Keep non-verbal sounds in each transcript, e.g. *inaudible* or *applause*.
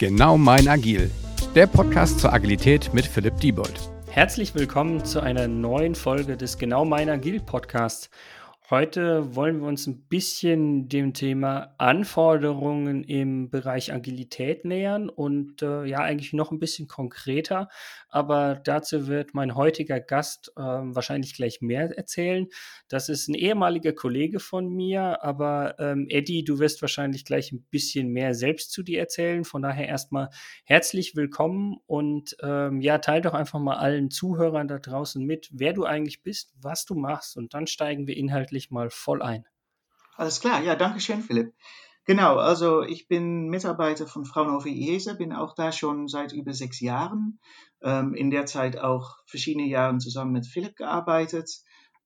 Genau mein Agil, der Podcast zur Agilität mit Philipp Diebold. Herzlich willkommen zu einer neuen Folge des Genau mein Agil Podcasts. Heute wollen wir uns ein bisschen dem Thema Anforderungen im Bereich Agilität nähern und äh, ja, eigentlich noch ein bisschen konkreter. Aber dazu wird mein heutiger Gast äh, wahrscheinlich gleich mehr erzählen. Das ist ein ehemaliger Kollege von mir, aber ähm, Eddie, du wirst wahrscheinlich gleich ein bisschen mehr selbst zu dir erzählen. Von daher erstmal herzlich willkommen und ähm, ja, teil doch einfach mal allen Zuhörern da draußen mit, wer du eigentlich bist, was du machst und dann steigen wir inhaltlich endlich mal voll ein. Alles klar, ja, danke schön, Philipp. Genau, also ich bin Mitarbeiter von Fraunhofer IESE, bin auch da schon seit über sechs Jahren. Ähm, in der Zeit auch verschiedene Jahre zusammen mit Philipp gearbeitet.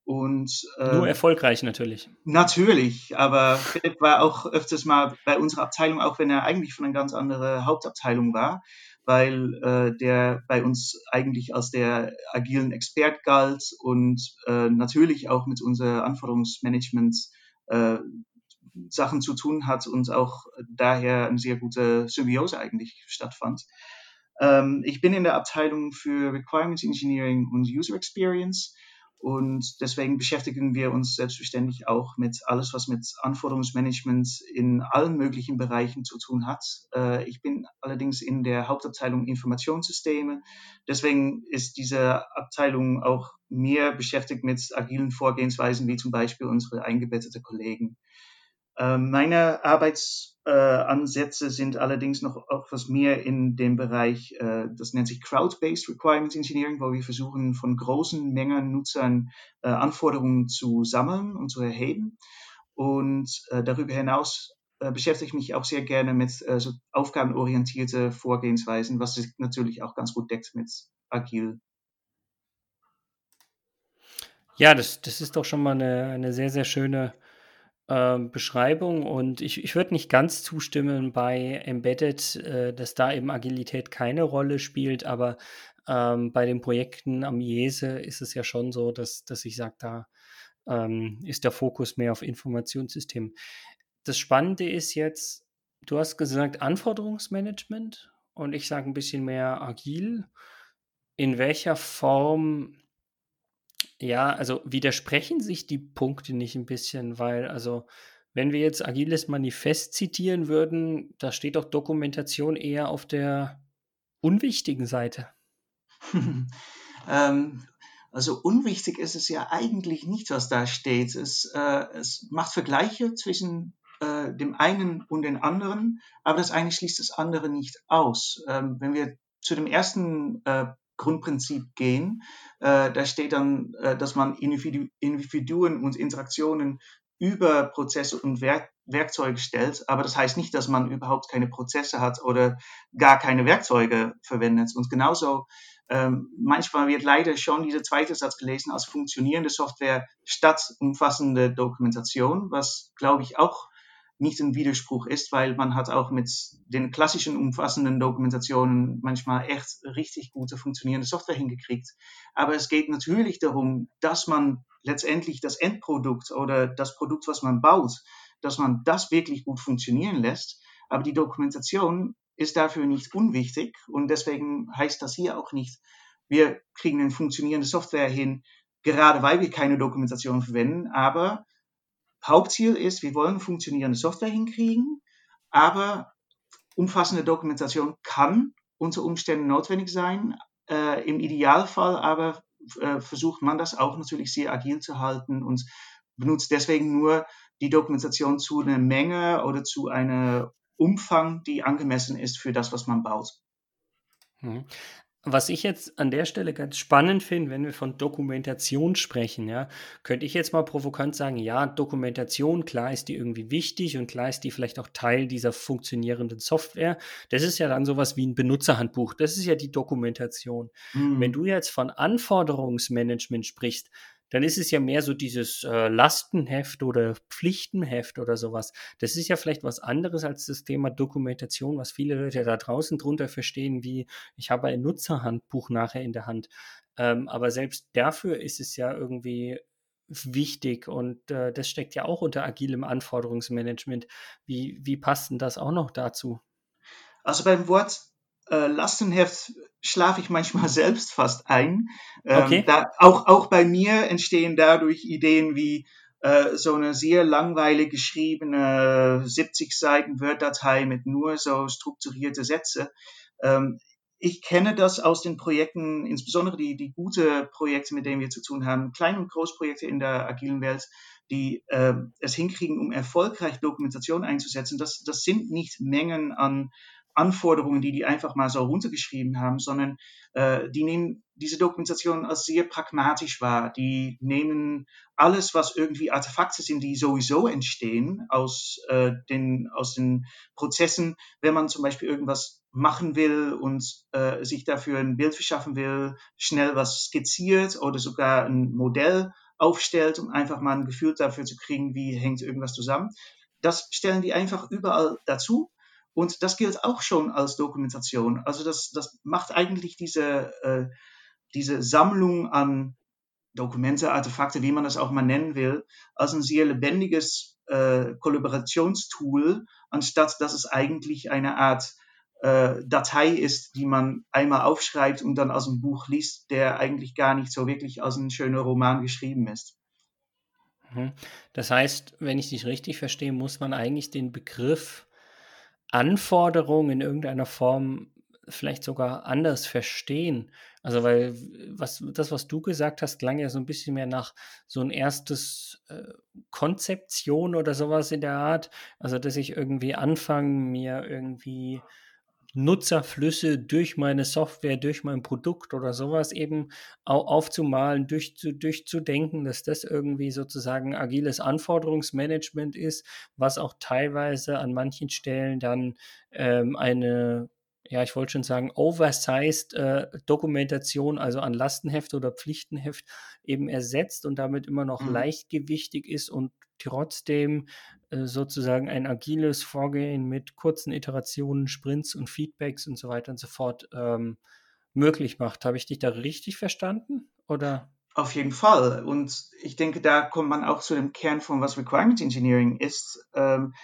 Und, ähm, Nur erfolgreich natürlich. Natürlich, aber Philipp war auch öfters mal bei unserer Abteilung, auch wenn er eigentlich von einer ganz anderen Hauptabteilung war weil äh, der bei uns eigentlich als der agilen Expert galt und äh, natürlich auch mit unser Anforderungsmanagement äh, Sachen zu tun hat und auch daher eine sehr gute Symbiose eigentlich stattfand. Ähm, ich bin in der Abteilung für Requirements Engineering und User Experience und deswegen beschäftigen wir uns selbstverständlich auch mit alles, was mit Anforderungsmanagement in allen möglichen Bereichen zu tun hat. Äh, ich bin allerdings in der Hauptabteilung Informationssysteme. Deswegen ist diese Abteilung auch mehr beschäftigt mit agilen Vorgehensweisen, wie zum Beispiel unsere eingebettete Kollegen. Ähm, meine Arbeitsansätze sind allerdings noch etwas mehr in dem Bereich, äh, das nennt sich Crowd-Based Requirements Engineering, wo wir versuchen, von großen Mengen Nutzern äh, Anforderungen zu sammeln und zu erheben. Und äh, darüber hinaus beschäftige ich mich auch sehr gerne mit so aufgabenorientierte Vorgehensweisen, was sich natürlich auch ganz gut deckt mit Agil. Ja, das, das ist doch schon mal eine, eine sehr, sehr schöne ähm, Beschreibung und ich, ich würde nicht ganz zustimmen bei Embedded, äh, dass da eben Agilität keine Rolle spielt, aber ähm, bei den Projekten am IESE ist es ja schon so, dass, dass ich sage, da ähm, ist der Fokus mehr auf Informationssystemen. Das Spannende ist jetzt, du hast gesagt Anforderungsmanagement und ich sage ein bisschen mehr agil. In welcher Form ja, also widersprechen sich die Punkte nicht ein bisschen, weil also wenn wir jetzt Agiles Manifest zitieren würden, da steht doch Dokumentation eher auf der unwichtigen Seite. *laughs* ähm, also unwichtig ist es ja eigentlich nicht, was da steht. Es, äh, es macht Vergleiche zwischen äh, dem einen und den anderen, aber das eine schließt das andere nicht aus. Ähm, wenn wir zu dem ersten äh, Grundprinzip gehen. Äh, da steht dann, äh, dass man Individu Individuen und Interaktionen über Prozesse und Werk Werkzeuge stellt, aber das heißt nicht, dass man überhaupt keine Prozesse hat oder gar keine Werkzeuge verwendet. Und genauso ähm, manchmal wird leider schon dieser zweite Satz gelesen als funktionierende Software statt umfassende Dokumentation, was glaube ich auch nicht ein Widerspruch ist, weil man hat auch mit den klassischen umfassenden Dokumentationen manchmal echt richtig gute funktionierende Software hingekriegt. Aber es geht natürlich darum, dass man letztendlich das Endprodukt oder das Produkt, was man baut, dass man das wirklich gut funktionieren lässt. Aber die Dokumentation ist dafür nicht unwichtig und deswegen heißt das hier auch nicht, wir kriegen eine funktionierende Software hin, gerade weil wir keine Dokumentation verwenden, aber Hauptziel ist, wir wollen funktionierende Software hinkriegen, aber umfassende Dokumentation kann unter Umständen notwendig sein. Äh, Im Idealfall aber äh, versucht man das auch natürlich sehr agil zu halten und benutzt deswegen nur die Dokumentation zu einer Menge oder zu einem Umfang, die angemessen ist für das, was man baut. Was ich jetzt an der Stelle ganz spannend finde, wenn wir von Dokumentation sprechen, ja, könnte ich jetzt mal provokant sagen, ja, Dokumentation, klar ist die irgendwie wichtig und klar ist die vielleicht auch Teil dieser funktionierenden Software. Das ist ja dann sowas wie ein Benutzerhandbuch. Das ist ja die Dokumentation. Mhm. Wenn du jetzt von Anforderungsmanagement sprichst, dann ist es ja mehr so dieses äh, Lastenheft oder Pflichtenheft oder sowas. Das ist ja vielleicht was anderes als das Thema Dokumentation, was viele Leute da draußen drunter verstehen, wie ich habe ein Nutzerhandbuch nachher in der Hand. Ähm, aber selbst dafür ist es ja irgendwie wichtig und äh, das steckt ja auch unter agilem Anforderungsmanagement. Wie, wie passt denn das auch noch dazu? Also beim Wort äh, Lastenheft schlafe ich manchmal *laughs* selbst fast ein. Ähm, okay. Da, auch, auch bei mir entstehen dadurch Ideen wie äh, so eine sehr langweilig geschriebene 70 Seiten Word-Datei mit nur so strukturierte Sätze. Ähm, ich kenne das aus den Projekten, insbesondere die, die gute Projekte, mit denen wir zu tun haben, Klein- und Großprojekte in der agilen Welt, die äh, es hinkriegen, um erfolgreich Dokumentation einzusetzen. Das, das sind nicht Mengen an Anforderungen, die die einfach mal so runtergeschrieben haben, sondern äh, die nehmen diese Dokumentation als sehr pragmatisch wahr. Die nehmen alles, was irgendwie Artefakte sind, die sowieso entstehen aus, äh, den, aus den Prozessen, wenn man zum Beispiel irgendwas machen will und äh, sich dafür ein Bild verschaffen will, schnell was skizziert oder sogar ein Modell aufstellt, um einfach mal ein Gefühl dafür zu kriegen, wie hängt irgendwas zusammen. Das stellen die einfach überall dazu und das gilt auch schon als Dokumentation. Also das, das macht eigentlich diese, äh, diese Sammlung an Dokumente, Artefakte, wie man das auch mal nennen will, als ein sehr lebendiges äh, Kollaborationstool, anstatt dass es eigentlich eine Art äh, Datei ist, die man einmal aufschreibt und dann aus dem Buch liest, der eigentlich gar nicht so wirklich als ein schöner Roman geschrieben ist. Mhm. Das heißt, wenn ich dich richtig verstehe, muss man eigentlich den Begriff Anforderungen in irgendeiner Form vielleicht sogar anders verstehen. Also, weil was, das, was du gesagt hast, klang ja so ein bisschen mehr nach so ein erstes äh, Konzeption oder sowas in der Art. Also, dass ich irgendwie anfange, mir irgendwie Nutzerflüsse durch meine Software, durch mein Produkt oder sowas eben aufzumalen, durch, durchzudenken, dass das irgendwie sozusagen agiles Anforderungsmanagement ist, was auch teilweise an manchen Stellen dann ähm, eine ja, ich wollte schon sagen, oversized äh, Dokumentation, also an Lastenheft oder Pflichtenheft eben ersetzt und damit immer noch mhm. leichtgewichtig ist und trotzdem äh, sozusagen ein agiles Vorgehen mit kurzen Iterationen, Sprints und Feedbacks und so weiter und so fort ähm, möglich macht. Habe ich dich da richtig verstanden? Oder? Auf jeden Fall. Und ich denke, da kommt man auch zu dem Kern von was Requirement Engineering ist. Ähm,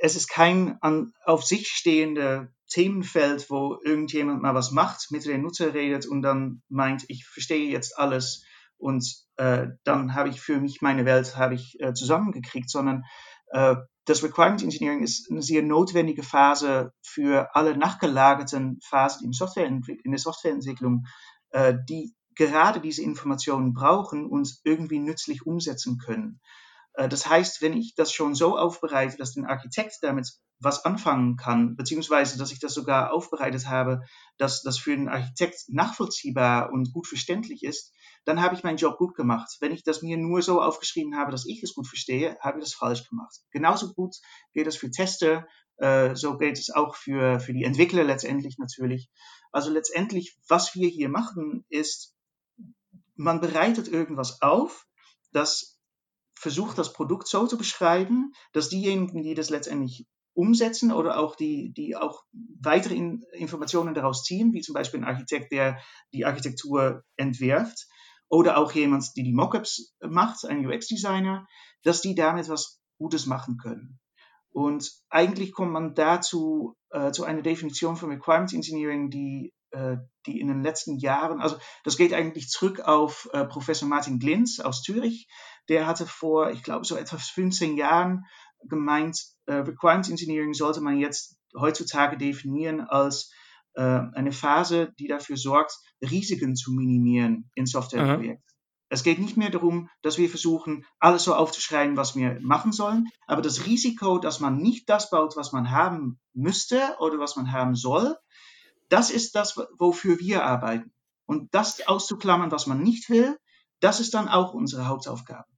es ist kein an, auf sich stehender Themenfeld, wo irgendjemand mal was macht, mit dem Nutzer redet und dann meint, ich verstehe jetzt alles und äh, dann habe ich für mich meine Welt habe ich äh, zusammengekriegt, sondern äh, das Requirement Engineering ist eine sehr notwendige Phase für alle nachgelagerten Phasen in, Software, in der Softwareentwicklung, äh, die gerade diese Informationen brauchen und irgendwie nützlich umsetzen können. Äh, das heißt, wenn ich das schon so aufbereite, dass ein Architekt damit was anfangen kann, beziehungsweise dass ich das sogar aufbereitet habe, dass das für den Architekt nachvollziehbar und gut verständlich ist, dann habe ich meinen Job gut gemacht. Wenn ich das mir nur so aufgeschrieben habe, dass ich es gut verstehe, habe ich das falsch gemacht. Genauso gut geht es für Tester, äh, so geht es auch für, für die Entwickler letztendlich natürlich. Also letztendlich, was wir hier machen, ist, man bereitet irgendwas auf, das versucht, das Produkt so zu beschreiben, dass diejenigen, die das letztendlich umsetzen oder auch die, die auch weitere Informationen daraus ziehen, wie zum Beispiel ein Architekt, der die Architektur entwirft oder auch jemand, der die Mockups macht, ein UX-Designer, dass die damit was Gutes machen können. Und eigentlich kommt man dazu äh, zu einer Definition von Requirements Engineering, die, die in den letzten Jahren, also das geht eigentlich zurück auf äh, Professor Martin Glintz aus Zürich, der hatte vor, ich glaube, so etwa 15 Jahren gemeint, äh, Requirements Engineering sollte man jetzt heutzutage definieren als äh, eine Phase, die dafür sorgt, Risiken zu minimieren in Softwareprojekten. Es geht nicht mehr darum, dass wir versuchen, alles so aufzuschreiben, was wir machen sollen, aber das Risiko, dass man nicht das baut, was man haben müsste oder was man haben soll, das ist das, wofür wir arbeiten. Und das auszuklammern, was man nicht will, das ist dann auch unsere Hauptaufgabe.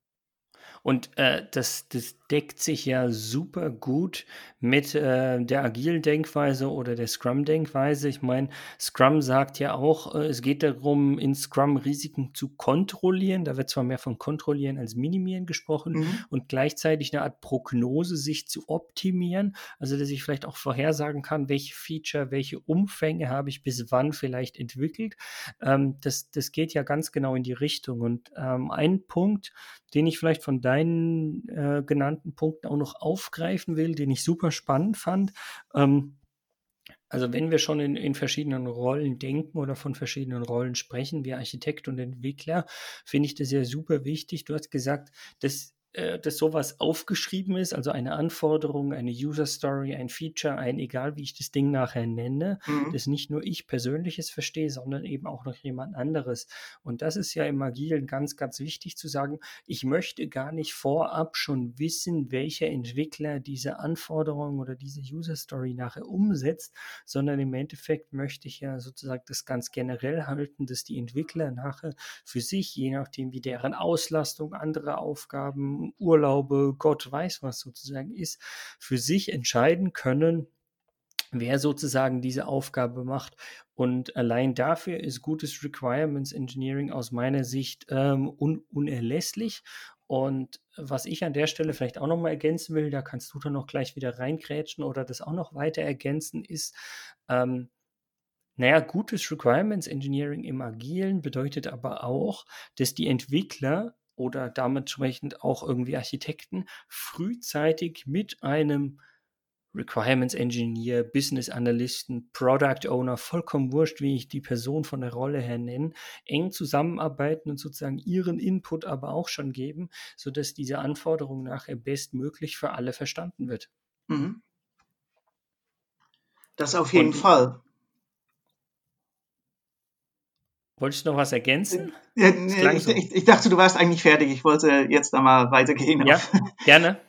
Und äh, das, das deckt sich ja super gut mit äh, der agilen Denkweise oder der Scrum-Denkweise. Ich meine, Scrum sagt ja auch, äh, es geht darum, in Scrum Risiken zu kontrollieren. Da wird zwar mehr von kontrollieren als minimieren gesprochen mhm. und gleichzeitig eine Art Prognose sich zu optimieren. Also, dass ich vielleicht auch vorhersagen kann, welche Feature, welche Umfänge habe ich bis wann vielleicht entwickelt. Ähm, das, das geht ja ganz genau in die Richtung. Und ähm, ein Punkt, den ich vielleicht von deinen äh, genannten Punkten auch noch aufgreifen will, den ich super spannend fand. Ähm, Also wenn wir schon in, in verschiedenen Rollen denken oder von verschiedenen Rollen sprechen, wie Architekt und Entwickler, finde ich das ja super wichtig. Du hast gesagt, dass dass sowas aufgeschrieben ist, also eine Anforderung, eine User Story, ein Feature, ein egal wie ich das Ding nachher nenne, mhm. dass nicht nur ich persönliches verstehe, sondern eben auch noch jemand anderes. Und das ist ja im Agilen ganz, ganz wichtig zu sagen, ich möchte gar nicht vorab schon wissen, welcher Entwickler diese Anforderung oder diese User Story nachher umsetzt, sondern im Endeffekt möchte ich ja sozusagen das ganz generell halten, dass die Entwickler nachher für sich, je nachdem wie deren Auslastung, andere Aufgaben, Urlaube, Gott weiß was sozusagen ist, für sich entscheiden können, wer sozusagen diese Aufgabe macht. Und allein dafür ist gutes Requirements Engineering aus meiner Sicht ähm, un unerlässlich. Und was ich an der Stelle vielleicht auch nochmal ergänzen will, da kannst du dann noch gleich wieder reingrätschen oder das auch noch weiter ergänzen, ist, ähm, naja, gutes Requirements Engineering im Agilen bedeutet aber auch, dass die Entwickler oder damit entsprechend auch irgendwie Architekten frühzeitig mit einem Requirements Engineer, Business Analysten, Product Owner, vollkommen wurscht, wie ich die Person von der Rolle her nenne, eng zusammenarbeiten und sozusagen ihren Input aber auch schon geben, sodass diese Anforderung nachher bestmöglich für alle verstanden wird. Mhm. Das auf jeden und, Fall. Wolltest du noch was ergänzen? Ja, ich, so. ich, ich, dachte, du warst eigentlich fertig. Ich wollte jetzt da mal weitergehen. Ja, *laughs* gerne.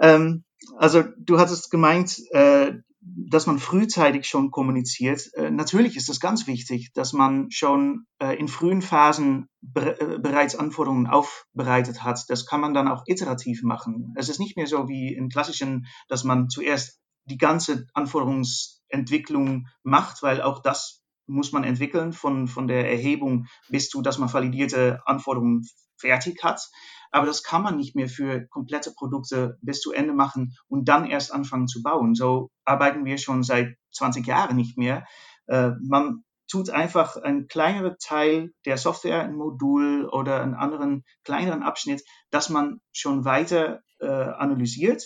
ähm, also du hattest gemeint, äh, dass man frühzeitig schon kommuniziert. Äh, natürlich ist es ganz wichtig, dass man schon äh, in frühen Phasen be äh, bereits Anforderungen aufbereitet hat. Das kann man dann auch iterativ machen. Es ist nicht mehr so wie im klassischen, dass man zuerst die ganze Anforderungsentwicklung macht, weil auch das muss man entwickeln von, von der Erhebung bis zu, dass man validierte Anforderungen fertig hat. Aber das kann man nicht mehr für komplette Produkte bis zu Ende machen und dann erst anfangen zu bauen. So arbeiten wir schon seit 20 Jahren nicht mehr. Äh, man tut einfach einen kleineren Teil der Software, ein Modul oder einen anderen kleineren Abschnitt, dass man schon weiter äh, analysiert.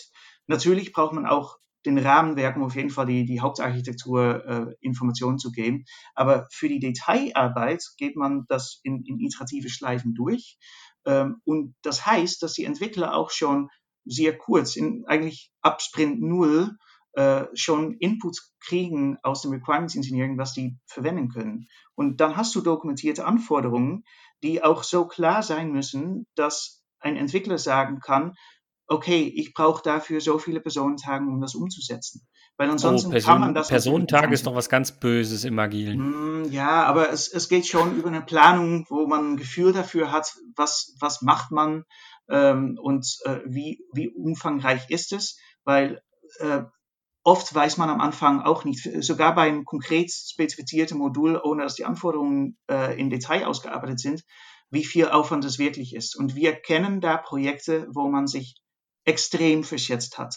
Natürlich braucht man auch den Rahmenwerken auf jeden Fall die, die Hauptarchitektur äh, Informationen zu geben. Aber für die Detailarbeit geht man das in, in iterative Schleifen durch. Ähm, und das heißt, dass die Entwickler auch schon sehr kurz, in eigentlich ab Sprint Null, äh, schon Inputs kriegen aus dem Requirements Engineering, was die verwenden können. Und dann hast du dokumentierte Anforderungen, die auch so klar sein müssen, dass ein Entwickler sagen kann, okay, ich brauche dafür so viele Personentage, um das umzusetzen. Weil ansonsten oh, Person, kann man das. Personentag ist doch was ganz Böses im Agilen. Mm, ja, aber es, es geht schon über eine Planung, wo man ein Gefühl dafür hat, was, was macht man ähm, und äh, wie, wie umfangreich ist es. Weil äh, oft weiß man am Anfang auch nicht, sogar bei einem konkret spezifizierten Modul, ohne dass die Anforderungen äh, in Detail ausgearbeitet sind, wie viel Aufwand es wirklich ist. Und wir kennen da Projekte, wo man sich extrem verschätzt hat.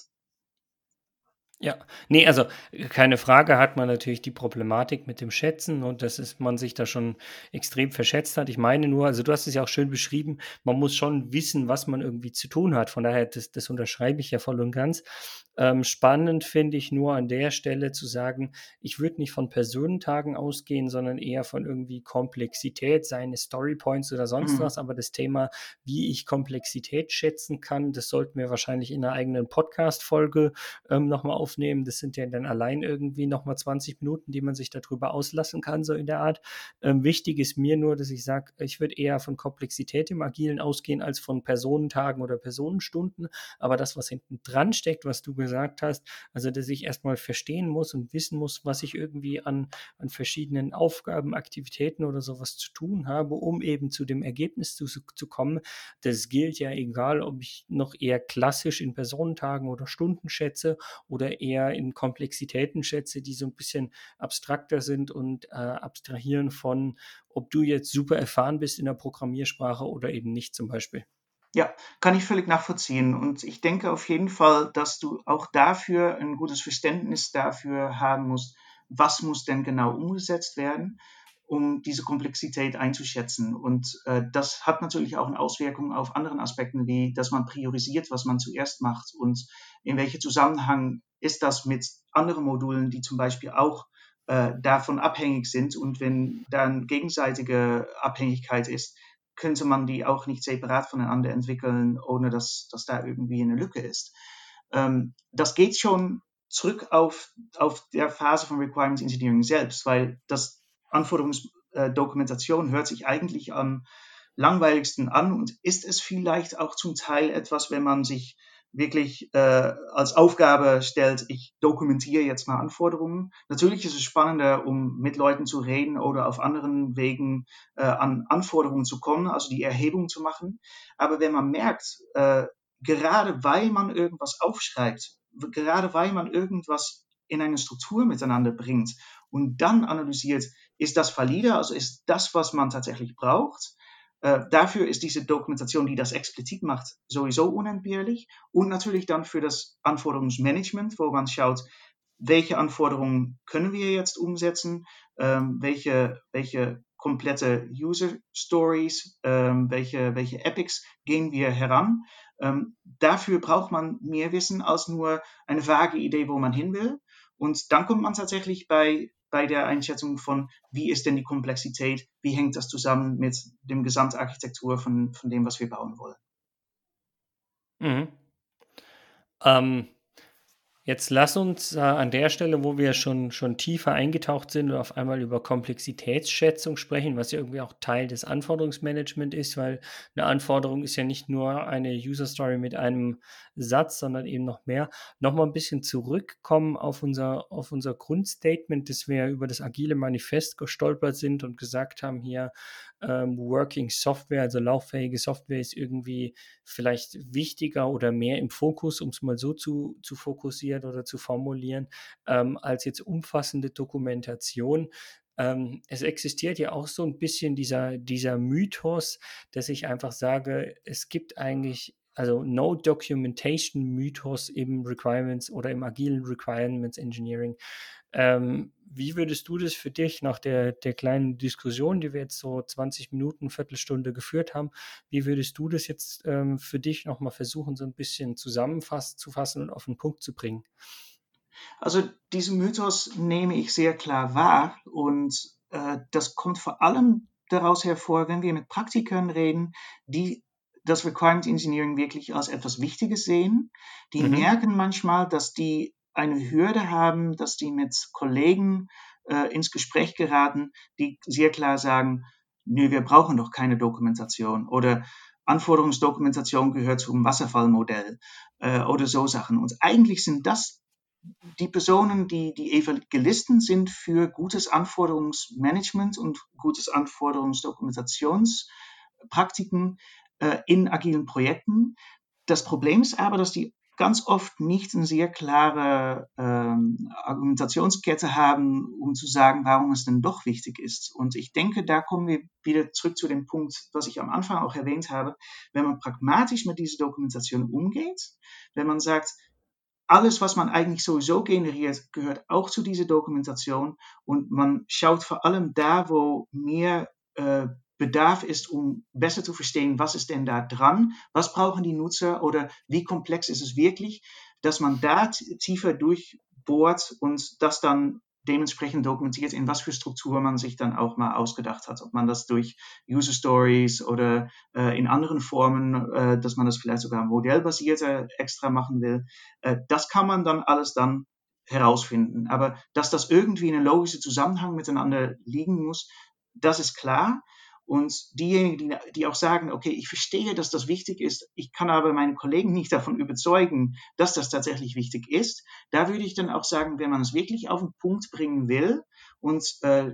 Ja, nee, also keine Frage hat man natürlich die Problematik mit dem Schätzen und dass es, man sich da schon extrem verschätzt hat. Ich meine nur, also du hast es ja auch schön beschrieben, man muss schon wissen, was man irgendwie zu tun hat. Von daher, das, das unterschreibe ich ja voll und ganz. Ähm, spannend finde ich nur an der Stelle zu sagen, ich würde nicht von Personentagen ausgehen, sondern eher von irgendwie Komplexität, seine Storypoints oder sonst mhm. was. Aber das Thema, wie ich Komplexität schätzen kann, das sollten wir wahrscheinlich in einer eigenen Podcast-Folge ähm, nochmal aufnehmen. Das sind ja dann allein irgendwie nochmal 20 Minuten, die man sich darüber auslassen kann, so in der Art. Ähm, wichtig ist mir nur, dass ich sage, ich würde eher von Komplexität im Agilen ausgehen als von Personentagen oder Personenstunden. Aber das, was hinten dran steckt, was du gesagt gesagt hast, also dass ich erstmal verstehen muss und wissen muss, was ich irgendwie an, an verschiedenen Aufgaben, Aktivitäten oder sowas zu tun habe, um eben zu dem Ergebnis zu, zu kommen. Das gilt ja egal, ob ich noch eher klassisch in Personentagen oder Stunden schätze oder eher in Komplexitäten schätze, die so ein bisschen abstrakter sind und äh, abstrahieren von, ob du jetzt super erfahren bist in der Programmiersprache oder eben nicht zum Beispiel. Ja, kann ich völlig nachvollziehen. Und ich denke auf jeden Fall, dass du auch dafür ein gutes Verständnis dafür haben musst, was muss denn genau umgesetzt werden, um diese Komplexität einzuschätzen. Und äh, das hat natürlich auch eine Auswirkung auf anderen Aspekten, wie dass man priorisiert, was man zuerst macht und in welchem Zusammenhang ist das mit anderen Modulen, die zum Beispiel auch äh, davon abhängig sind. Und wenn dann gegenseitige Abhängigkeit ist, könnte man die auch nicht separat voneinander entwickeln, ohne dass, dass da irgendwie eine Lücke ist. Ähm, das geht schon zurück auf, auf der Phase von Requirements Engineering selbst, weil das Anforderungsdokumentation hört sich eigentlich am langweiligsten an und ist es vielleicht auch zum Teil etwas, wenn man sich wirklich äh, als Aufgabe stellt, ich dokumentiere jetzt mal Anforderungen. Natürlich ist es spannender, um mit Leuten zu reden oder auf anderen Wegen äh, an Anforderungen zu kommen, also die Erhebung zu machen. Aber wenn man merkt, äh, gerade weil man irgendwas aufschreibt, gerade weil man irgendwas in eine Struktur miteinander bringt und dann analysiert, ist das valide, also ist das, was man tatsächlich braucht, äh, dafür ist diese Dokumentation, die das explizit macht, sowieso unentbehrlich. Und natürlich dann für das Anforderungsmanagement, wo man schaut, welche Anforderungen können wir jetzt umsetzen, ähm, welche, welche komplette User Stories, ähm, welche, welche Epics gehen wir heran. Ähm, dafür braucht man mehr Wissen als nur eine vage Idee, wo man hin will. Und dann kommt man tatsächlich bei bei der Einschätzung von, wie ist denn die Komplexität, wie hängt das zusammen mit dem Gesamtarchitektur von, von dem, was wir bauen wollen. Mhm. Ähm, Jetzt lass uns äh, an der Stelle, wo wir schon, schon tiefer eingetaucht sind, auf einmal über Komplexitätsschätzung sprechen, was ja irgendwie auch Teil des Anforderungsmanagements ist, weil eine Anforderung ist ja nicht nur eine User Story mit einem Satz, sondern eben noch mehr. Nochmal ein bisschen zurückkommen auf unser, auf unser Grundstatement, dass wir über das agile Manifest gestolpert sind und gesagt haben hier, ähm, Working Software, also lauffähige Software ist irgendwie vielleicht wichtiger oder mehr im Fokus, um es mal so zu, zu fokussieren oder zu formulieren, ähm, als jetzt umfassende Dokumentation. Ähm, es existiert ja auch so ein bisschen dieser, dieser Mythos, dass ich einfach sage, es gibt eigentlich also No Documentation Mythos im Requirements oder im agilen Requirements Engineering. Ähm, wie würdest du das für dich nach der, der kleinen Diskussion, die wir jetzt so 20 Minuten, Viertelstunde geführt haben, wie würdest du das jetzt ähm, für dich nochmal versuchen, so ein bisschen zusammenzufassen und auf den Punkt zu bringen? Also diesen Mythos nehme ich sehr klar wahr und äh, das kommt vor allem daraus hervor, wenn wir mit Praktikern reden, die das Requirement Engineering wirklich als etwas Wichtiges sehen. Die mhm. merken manchmal, dass die eine Hürde haben, dass die mit Kollegen äh, ins Gespräch geraten, die sehr klar sagen, nö, wir brauchen doch keine Dokumentation oder Anforderungsdokumentation gehört zum Wasserfallmodell äh, oder so Sachen. Und eigentlich sind das die Personen, die die Evangelisten sind für gutes Anforderungsmanagement und gutes Anforderungsdokumentationspraktiken äh, in agilen Projekten. Das Problem ist aber, dass die ganz oft nicht eine sehr klare ähm, Argumentationskette haben, um zu sagen, warum es denn doch wichtig ist. Und ich denke, da kommen wir wieder zurück zu dem Punkt, was ich am Anfang auch erwähnt habe. Wenn man pragmatisch mit dieser Dokumentation umgeht, wenn man sagt, alles, was man eigentlich sowieso generiert, gehört auch zu dieser Dokumentation und man schaut vor allem da, wo mehr äh, Bedarf ist, um besser zu verstehen, was ist denn da dran, was brauchen die Nutzer oder wie komplex ist es wirklich, dass man da tiefer durchbohrt und das dann dementsprechend dokumentiert, in was für Struktur man sich dann auch mal ausgedacht hat. Ob man das durch User Stories oder äh, in anderen Formen, äh, dass man das vielleicht sogar modellbasierter extra machen will, äh, das kann man dann alles dann herausfinden. Aber dass das irgendwie in einem logischen Zusammenhang miteinander liegen muss, das ist klar. Und diejenigen, die, die auch sagen, okay, ich verstehe, dass das wichtig ist, ich kann aber meinen Kollegen nicht *laughs* davon überzeugen, dass das tatsächlich wichtig ist, da würde ich dann auch sagen, wenn man es wirklich auf den Punkt bringen will und, äh,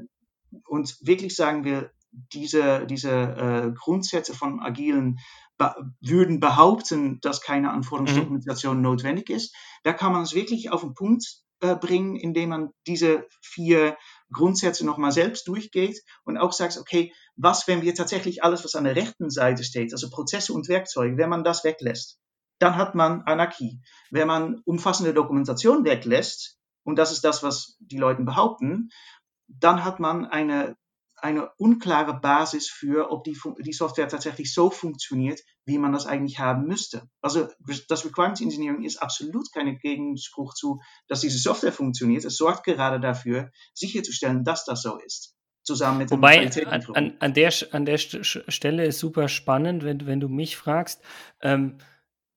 und wirklich sagen will, diese, diese äh, Grundsätze von agilen be würden behaupten, dass keine Anforderungsdokumentation mhm. notwendig ist, da kann man es wirklich auf den Punkt äh, bringen, indem man diese vier Grundsätze nochmal selbst durchgeht und auch sagt, okay, was, wenn wir tatsächlich alles, was an der rechten Seite steht, also Prozesse und Werkzeuge, wenn man das weglässt, dann hat man Anarchie. Wenn man umfassende Dokumentation weglässt, und das ist das, was die Leute behaupten, dann hat man eine, eine unklare Basis für, ob die, die Software tatsächlich so funktioniert, wie man das eigentlich haben müsste. Also das Requirements Engineering ist absolut keine Gegenspruch zu, dass diese Software funktioniert. Es sorgt gerade dafür, sicherzustellen, dass das so ist. Zusammen mit Wobei, an, an, der, an der Stelle ist super spannend, wenn, wenn du mich fragst. Ähm,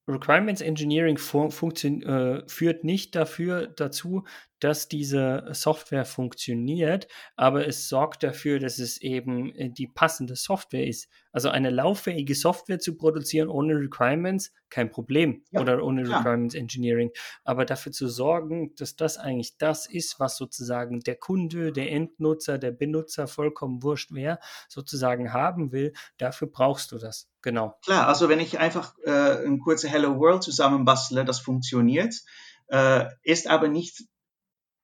Requirements Engineering äh, führt nicht dafür dazu, dass diese Software funktioniert, aber es sorgt dafür, dass es eben äh, die passende Software ist. Also eine lauffähige Software zu produzieren ohne Requirements, kein Problem. Ja, oder ohne klar. Requirements Engineering. Aber dafür zu sorgen, dass das eigentlich das ist, was sozusagen der Kunde, der Endnutzer, der Benutzer, vollkommen wurscht wer, sozusagen haben will, dafür brauchst du das. Genau. Klar, also wenn ich einfach äh, ein kurze Hello World zusammenbastle, das funktioniert, äh, ist aber nicht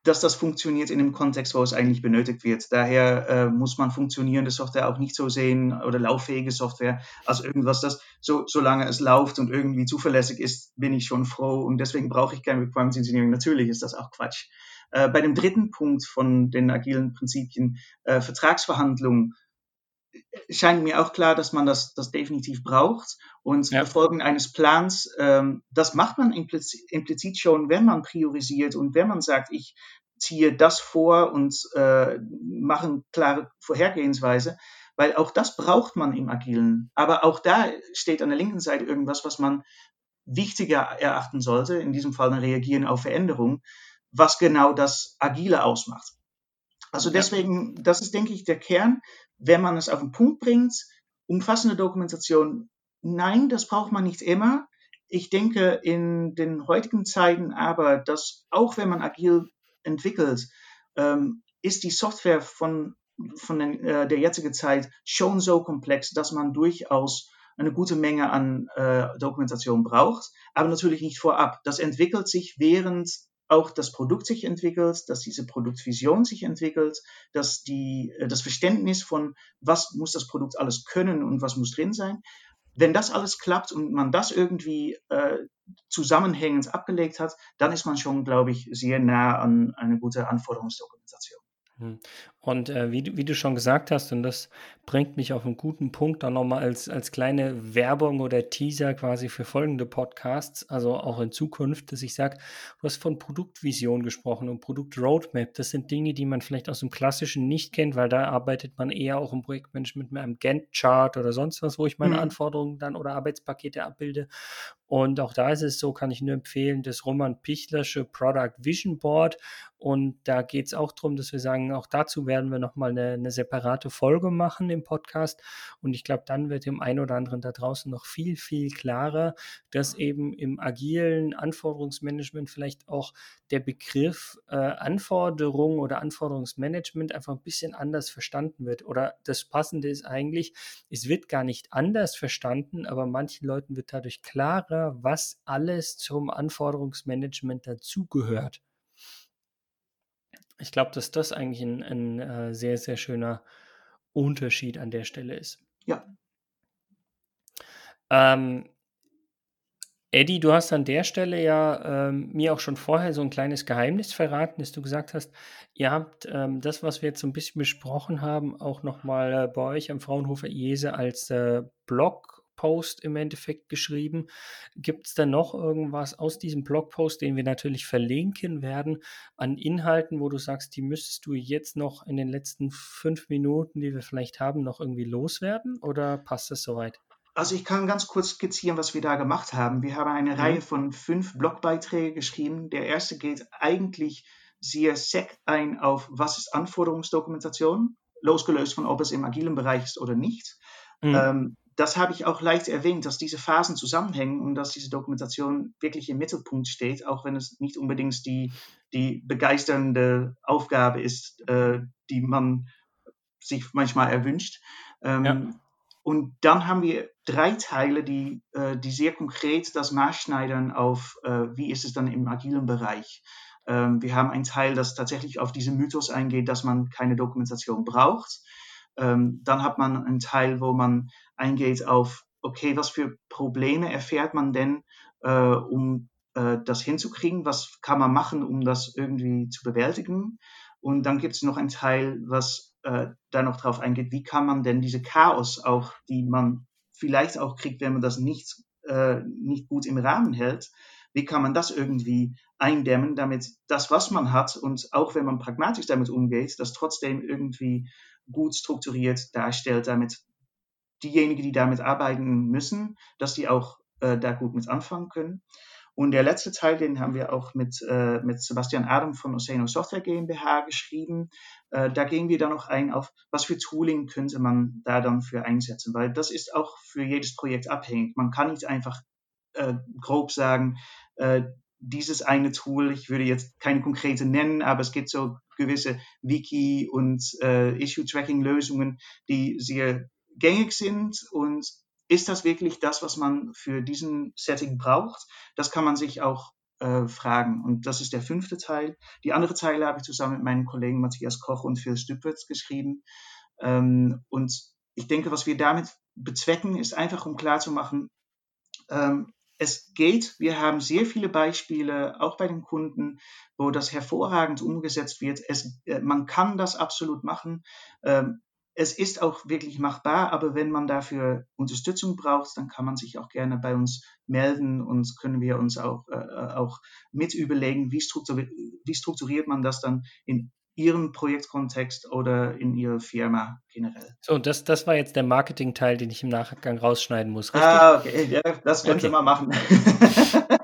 dass das funktioniert in dem Kontext, wo es eigentlich benötigt wird. Daher äh, muss man funktionierende Software auch nicht so sehen oder lauffähige Software als irgendwas, das so solange es läuft und irgendwie zuverlässig ist, bin ich schon froh und deswegen brauche ich kein Requirements Engineering. Natürlich ist das auch Quatsch. Äh, bei dem dritten Punkt von den agilen Prinzipien, äh, Vertragsverhandlungen, scheint mir auch klar, dass man das, das definitiv braucht. Und ja. Folgen eines Plans, ähm, das macht man implizit, implizit schon, wenn man priorisiert und wenn man sagt, ich ziehe das vor und äh, mache eine klare Vorhergehensweise, weil auch das braucht man im Agilen. Aber auch da steht an der linken Seite irgendwas, was man wichtiger erachten sollte, in diesem Fall ein Reagieren auf Veränderungen, was genau das Agile ausmacht. Also deswegen, das ist, denke ich, der Kern wenn man es auf den Punkt bringt, umfassende Dokumentation, nein, das braucht man nicht immer. Ich denke in den heutigen Zeiten aber, dass auch wenn man agil entwickelt, ähm, ist die Software von, von den, äh, der jetzigen Zeit schon so komplex, dass man durchaus eine gute Menge an äh, Dokumentation braucht, aber natürlich nicht vorab. Das entwickelt sich während auch das Produkt sich entwickelt, dass diese Produktvision sich entwickelt, dass die, äh, das Verständnis von, was muss das Produkt alles können und was muss drin sein. Wenn das alles klappt und man das irgendwie äh, zusammenhängend abgelegt hat, dann ist man schon, glaube ich, sehr nah an eine gute Anforderungsdokumentation. Und äh, wie, wie, du schon gesagt hast, und das bringt mich auf einen guten Punkt dann nochmal als, als kleine Werbung oder Teaser quasi für folgende Podcasts, also auch in Zukunft, dass ich sage, du hast von Produktvision gesprochen und Produktroadmap. Das sind Dinge, die man vielleicht aus dem Klassischen nicht kennt, weil da arbeitet man eher auch im Projektmanagement mit einem Gantt-Chart oder sonst was, wo ich meine mhm. Anforderungen dann oder Arbeitspakete abbilde. Und auch da ist es so, kann ich nur empfehlen, das Roman Pichlersche Product Vision Board. Und da geht es auch darum, dass wir sagen, auch dazu werden wir nochmal eine, eine separate Folge machen im Podcast. Und ich glaube, dann wird dem einen oder anderen da draußen noch viel, viel klarer, dass eben im agilen Anforderungsmanagement vielleicht auch der Begriff äh, Anforderung oder Anforderungsmanagement einfach ein bisschen anders verstanden wird. Oder das Passende ist eigentlich, es wird gar nicht anders verstanden, aber manchen Leuten wird dadurch klarer, was alles zum Anforderungsmanagement dazugehört. Ich glaube, dass das eigentlich ein, ein, äh, sehr, sehr schöner Unterschied an der Stelle ist. Ja. Ähm, Eddie, du hast an der Stelle ja ähm, mir auch schon vorher so ein kleines Geheimnis verraten, dass du gesagt hast, ihr habt ähm, das, was wir jetzt so ein bisschen besprochen haben, auch nochmal äh, bei euch am Fraunhofer IESE als äh, Blogpost im Endeffekt geschrieben. Gibt es da noch irgendwas aus diesem Blogpost, den wir natürlich verlinken werden, an Inhalten, wo du sagst, die müsstest du jetzt noch in den letzten fünf Minuten, die wir vielleicht haben, noch irgendwie loswerden? Oder passt das soweit? Also ich kann ganz kurz skizzieren, was wir da gemacht haben. Wir haben eine mhm. Reihe von fünf Blogbeiträgen geschrieben. Der erste geht eigentlich sehr sec ein auf, was ist Anforderungsdokumentation, losgelöst von, ob es im agilen Bereich ist oder nicht. Mhm. Ähm, das habe ich auch leicht erwähnt, dass diese Phasen zusammenhängen und dass diese Dokumentation wirklich im Mittelpunkt steht, auch wenn es nicht unbedingt die, die begeisternde Aufgabe ist, äh, die man sich manchmal erwünscht. Ähm, ja. Und dann haben wir drei Teile, die, äh, die sehr konkret das maßschneidern auf, äh, wie ist es dann im agilen Bereich. Ähm, wir haben einen Teil, das tatsächlich auf diesen Mythos eingeht, dass man keine Dokumentation braucht. Ähm, dann hat man einen Teil, wo man eingeht auf, okay, was für Probleme erfährt man denn, äh, um äh, das hinzukriegen? Was kann man machen, um das irgendwie zu bewältigen? Und dann gibt es noch einen Teil, was äh, da noch drauf eingeht, wie kann man denn diese Chaos auch, die man vielleicht auch kriegt, wenn man das nicht, äh, nicht gut im Rahmen hält, wie kann man das irgendwie eindämmen, damit das, was man hat und auch wenn man pragmatisch damit umgeht, das trotzdem irgendwie gut strukturiert darstellt, damit diejenigen, die damit arbeiten müssen, dass die auch äh, da gut mit anfangen können. Und der letzte Teil, den haben wir auch mit, äh, mit Sebastian Adam von Oseno Software GmbH geschrieben. Äh, da gehen wir dann noch ein auf, was für Tooling könnte man da dann für einsetzen, weil das ist auch für jedes Projekt abhängig. Man kann nicht einfach äh, grob sagen, äh, dieses eine Tool, ich würde jetzt keine konkrete nennen, aber es gibt so gewisse Wiki- und äh, Issue-Tracking-Lösungen, die sehr gängig sind und ist das wirklich das, was man für diesen Setting braucht? Das kann man sich auch äh, fragen. Und das ist der fünfte Teil. Die andere Teile habe ich zusammen mit meinen Kollegen Matthias Koch und Phil Stüppitz geschrieben. Ähm, und ich denke, was wir damit bezwecken, ist einfach, um klarzumachen, ähm, es geht, wir haben sehr viele Beispiele, auch bei den Kunden, wo das hervorragend umgesetzt wird. Es, äh, man kann das absolut machen. Ähm, es ist auch wirklich machbar, aber wenn man dafür Unterstützung braucht, dann kann man sich auch gerne bei uns melden und können wir uns auch, äh, äh auch mit überlegen, wie, strukturiert, wie strukturiert man das dann in Ihrem Projektkontext oder in Ihrer Firma generell. So, das, das war jetzt der Marketing-Teil, den ich im Nachgang rausschneiden muss, richtig? Ah, okay, ja, das können okay. Mal machen. *laughs*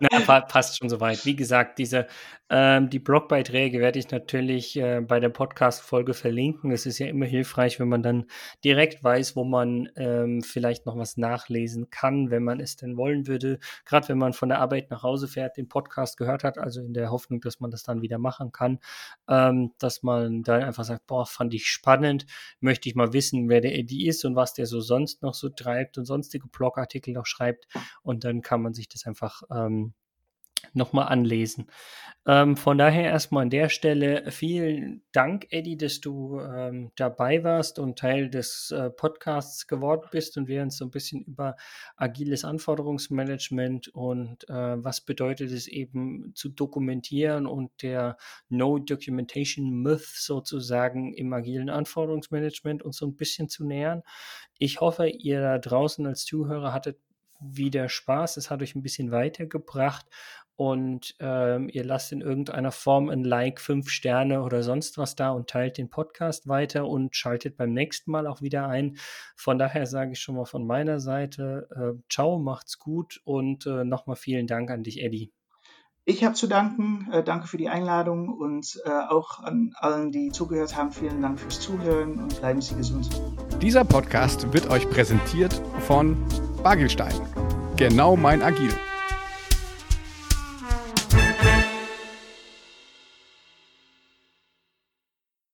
Na, passt schon soweit. Wie gesagt, diese, ähm, die Blogbeiträge werde ich natürlich äh, bei der Podcast-Folge verlinken. Es ist ja immer hilfreich, wenn man dann direkt weiß, wo man ähm, vielleicht noch was nachlesen kann, wenn man es denn wollen würde. Gerade wenn man von der Arbeit nach Hause fährt, den Podcast gehört hat, also in der Hoffnung, dass man das dann wieder machen kann, ähm, dass man dann einfach sagt, boah, fand ich spannend, möchte ich mal wissen, wer der Eddie ist und was der so sonst noch so treibt und sonstige Blogartikel noch schreibt. Und dann kann man sich das einfach ähm, nochmal anlesen. Ähm, von daher erstmal an der Stelle vielen Dank, Eddie, dass du ähm, dabei warst und Teil des äh, Podcasts geworden bist und wir uns so ein bisschen über agiles Anforderungsmanagement und äh, was bedeutet es eben zu dokumentieren und der No Documentation Myth sozusagen im agilen Anforderungsmanagement uns so ein bisschen zu nähern. Ich hoffe, ihr da draußen als Zuhörer hattet wieder Spaß. Es hat euch ein bisschen weitergebracht und ähm, ihr lasst in irgendeiner Form ein Like, fünf Sterne oder sonst was da und teilt den Podcast weiter und schaltet beim nächsten Mal auch wieder ein. Von daher sage ich schon mal von meiner Seite, äh, ciao, macht's gut und äh, nochmal vielen Dank an dich, Eddie. Ich habe zu danken, äh, danke für die Einladung und äh, auch an allen, die zugehört haben, vielen Dank fürs Zuhören und bleiben Sie gesund. Dieser Podcast wird euch präsentiert von Bagelstein. Genau mein Agil.